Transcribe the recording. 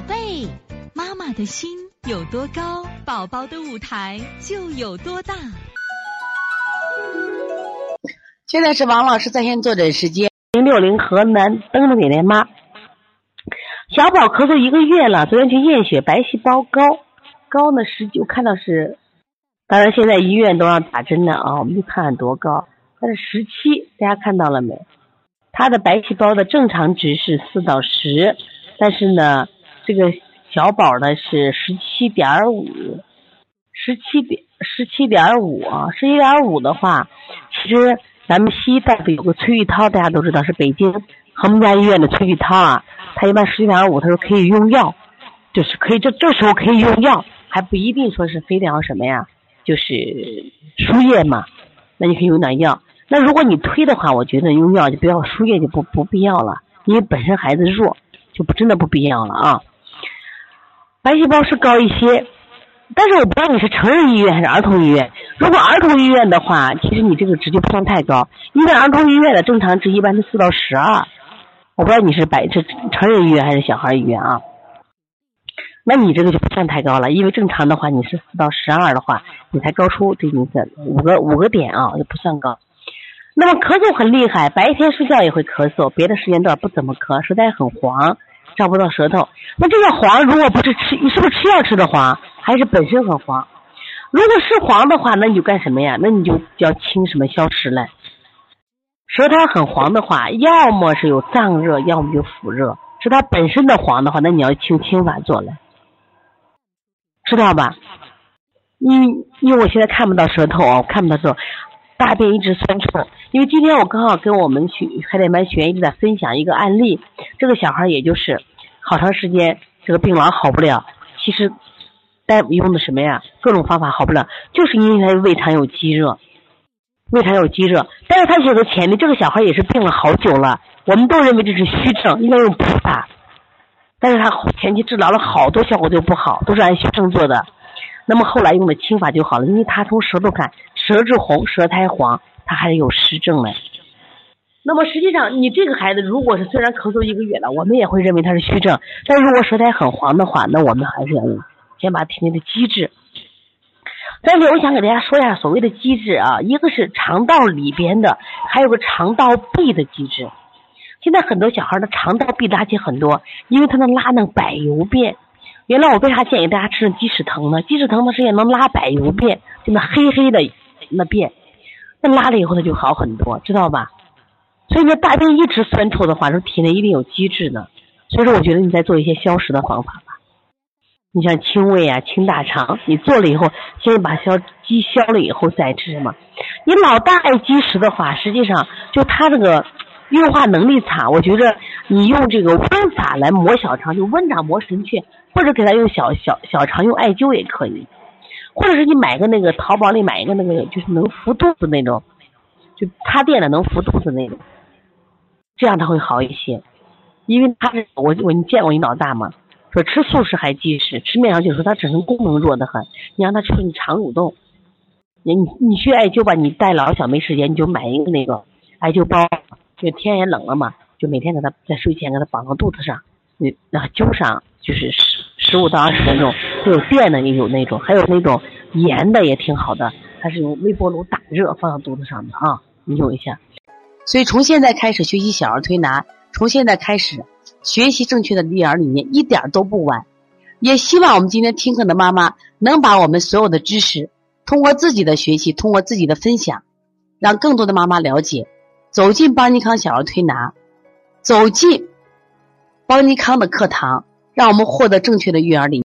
宝贝，妈妈的心有多高，宝宝的舞台就有多大。现在是王老师在线坐诊时间，零六零河南登着点点妈，小宝咳嗽一个月了，昨天去验血，白细胞高，高呢十九，看到是，当然现在医院都让打针了啊，我们就看看多高，它是十七，大家看到了没？他的白细胞的正常值是四到十，但是呢，这个小宝呢是十七点五，十七点十七点五啊，十七点五的话，其实咱们西医大夫有个崔玉涛，大家都知道是北京和睦家医院的崔玉涛啊，他一般十七点五，他说可以用药，就是可以这这时候可以用药，还不一定说是非得要什么呀，就是输液嘛，那你可以用点药。那如果你推的话，我觉得用药就不要输液就不不必要了，因为本身孩子弱，就不真的不必要了啊。白细胞是高一些，但是我不知道你是成人医院还是儿童医院。如果儿童医院的话，其实你这个值就不算太高，因为儿童医院的正常值一般是四到十二。我不知道你是白是成人医院还是小孩医院啊？那你这个就不算太高了，因为正常的话你是四到十二的话，你才高出这你的五个五个点啊，就不算高。那么咳嗽很厉害，白天睡觉也会咳嗽，别的时间段不怎么咳，舌苔很黄，找不到舌头。那这个黄如果不是吃，你是不是吃药吃的黄，还是本身很黄？如果是黄的话，那你就干什么呀？那你就要清什么消食嘞。舌苔很黄的话，要么是有脏热，要么就腹热。是它本身的黄的话，那你要清清法做来，知道吧？你因为我现在看不到舌头啊，看不到舌头。大便一直酸臭，因为今天我刚好跟我们学海点班学员一直在分享一个案例，这个小孩也就是好长时间这个病老好不了，其实大夫用的什么呀？各种方法好不了，就是因为他胃肠有积热，胃肠有积热。但是他写的前面这个小孩也是病了好久了，我们都认为这是虚症，应该用补法，但是他前期治疗了好多效果都不好，都是按虚症做的。那么后来用的清法就好了，因为他从舌头看，舌质红，舌苔黄，他还是有湿症嘞。那么实际上，你这个孩子如果是虽然咳嗽一个月了，我们也会认为他是虚症，但如果舌苔很黄的话，那我们还是要先把体内的积滞。但是我想给大家说一下所谓的积滞啊，一个是肠道里边的，还有个肠道壁的积滞。现在很多小孩的肠道壁垃圾很多，因为他能拉那百油便。原来我为啥建议大家吃鸡屎藤呢？鸡屎藤它是也能拉百油便，就那黑黑的那便，那拉了以后它就好很多，知道吧？所以说大便一直酸臭的话，说体内一定有积滞呢。所以说我觉得你再做一些消食的方法吧。你像清胃啊、清大肠，你做了以后，先把消积消了以后再吃什么？你老大爱积食的话，实际上就他这个。运化能力差，我觉着你用这个温法来磨小肠，就温掌磨神阙，或者给他用小小小肠用艾灸也可以，或者是你买个那个淘宝里买一个那个就是能扶肚子那种，就插电的能扶肚子那种，这样他会好一些。因为他是我我你见过你老大吗？说吃素食还积食，吃面条就说他整身功能弱得很，你让他吃你肠蠕动，你你去艾灸吧，你带老小没时间，你就买一个那个艾灸包。就天也冷了嘛，就每天给他在睡前给他绑到肚子上，你那灸上就是十十五到二十分钟，有电的也有那种，还有那种盐的也挺好的，它是用微波炉打热放到肚子上的啊，你用一下。所以从现在开始学习小儿推拿，从现在开始学习正确的育儿理念一点都不晚。也希望我们今天听课的妈妈能把我们所有的知识通过自己的学习，通过自己的分享，让更多的妈妈了解。走进邦尼康小儿推拿，走进邦尼康的课堂，让我们获得正确的育儿理念。